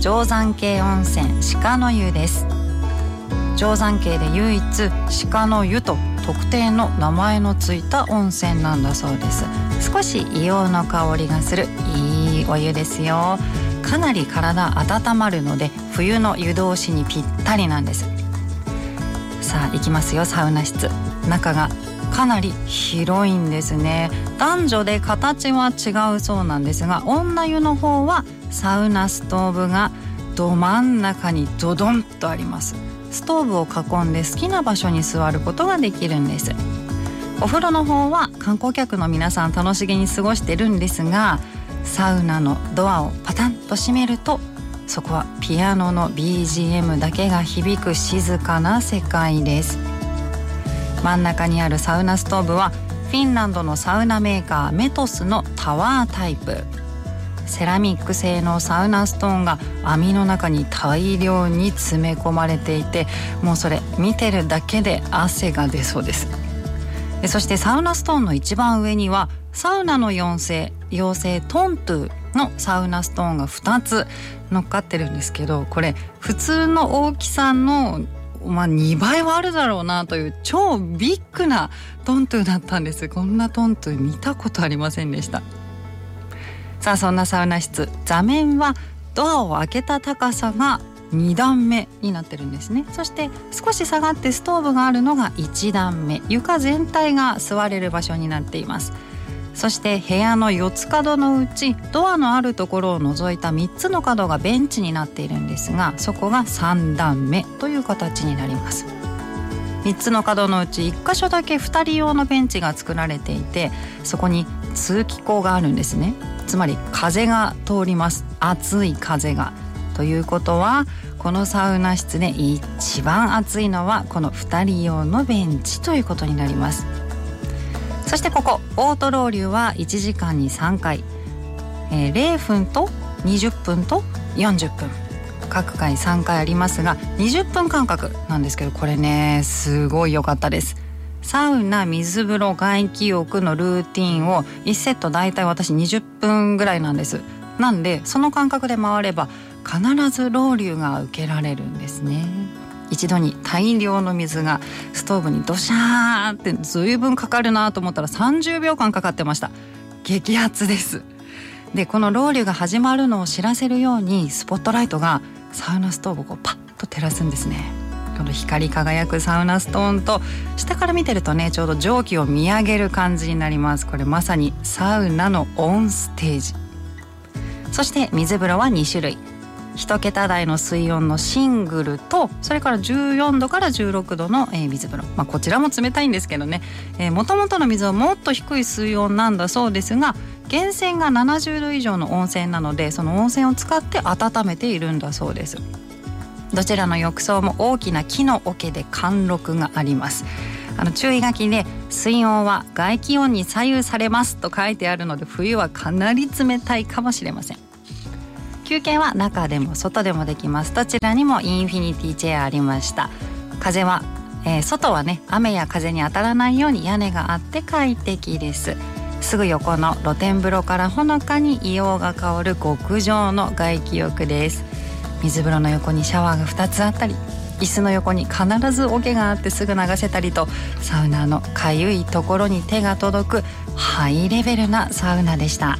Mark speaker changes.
Speaker 1: 定山渓温泉鹿の湯です。定山渓で唯一鹿の湯と特定の名前のついた温泉なんだそうです。少し硫黄の香りがするいいお湯ですよ。かなり体温まるので冬の湯通しにぴったりなんです。さあ行きますよサウナ室。中がかなり広いんですね。男女で形は違うそうなんですが女湯の方はサウナストーブがど真ん中にドドンとあります。ストーブを囲んで好きな場所に座ることができるんです。お風呂の方は観光客の皆さん楽しげに過ごしてるんですがサウナのドアをパタンと閉めるとそこはピアノの BGM だけが響く静かな世界です。真ん中にあるサウナストーブはフィンランドのサウナメーカーメトスのタワータイプ。セラミック製のサウナストーンが網の中に大量に詰め込まれていてもうそれ見てるだけで汗が出そうです。そしてサウナストーンの一番上にはサウナの妖精妖精トントゥのサウナストーンが2つ乗っかってるんですけどこれ普通の大きさのまあ、2倍はあるだろうなという超ビッグなトントゥだったんです。こんなトントゥ見たことありませんでした。さあそんなサウナ室。座面はドアを開けた高さが2段目になってるんですね。そして少し下がってストーブがあるのが1段目。床全体が座れる場所になっています。そして部屋の4つ角のうちドアのあるところを除いた3つの角がベンチになっているんですがそこが3段目という形になります。3つの角のうち1箇所だけ2人用のベンチが作られていてそこに通気口があるんですね。つまり風が通ります。暑い風が。ということはこのサウナ室で一番暑いのはこの2人用のベンチということになります。そしてここオートロウリュは1時間に3回、えー、0分と20分と40分。各回3回ありますが20分間隔なんですけどこれねすごい良かったです。サウナ水風呂外気浴のルーティンを1セット大体私20分ぐらいなんです。なんでその感覚で回れば必ずロウリュが受けられるんですね。一度に大量の水がストーブにドシャーって随分かかるなと思ったら30秒間かかってました。激アツです。でこのロウリュが始まるのを知らせるようにスポットライトがサウナストーブをこうパッと照らすんですね。この光り輝くサウナストーンと下から見てるとねちょうど蒸気を見上げる感じになります。これまさにサウナのオンステージ。そして水風呂は2種類。1桁台の水温のシングルとそれから14度から16度の、え、水風呂、まあ、こちらも冷たいんですけどね。もともとの水はもっと低い水温なんだそうですが源泉が70度以上の温泉なのでその温泉を使って温めているんだそうです。どちらの浴槽も大きな木の桶で貫禄があります。あの注意書きで水温は外気温に左右されますと書いてあるので冬はかなり冷たいかもしれません。休憩は中でも外でもできます。どちらにもインフィニティチェアありました。風は、えー、外はね雨や風に当たらないように屋根があって快適です。すぐ横の露天風呂からほのかに硫黄が香る極上の外気浴です。水風呂の横にシャワーが2つあったり椅子の横に必ず桶があってすぐ流せたりとサウナのかゆいところに手が届くハイレベルなサウナでした。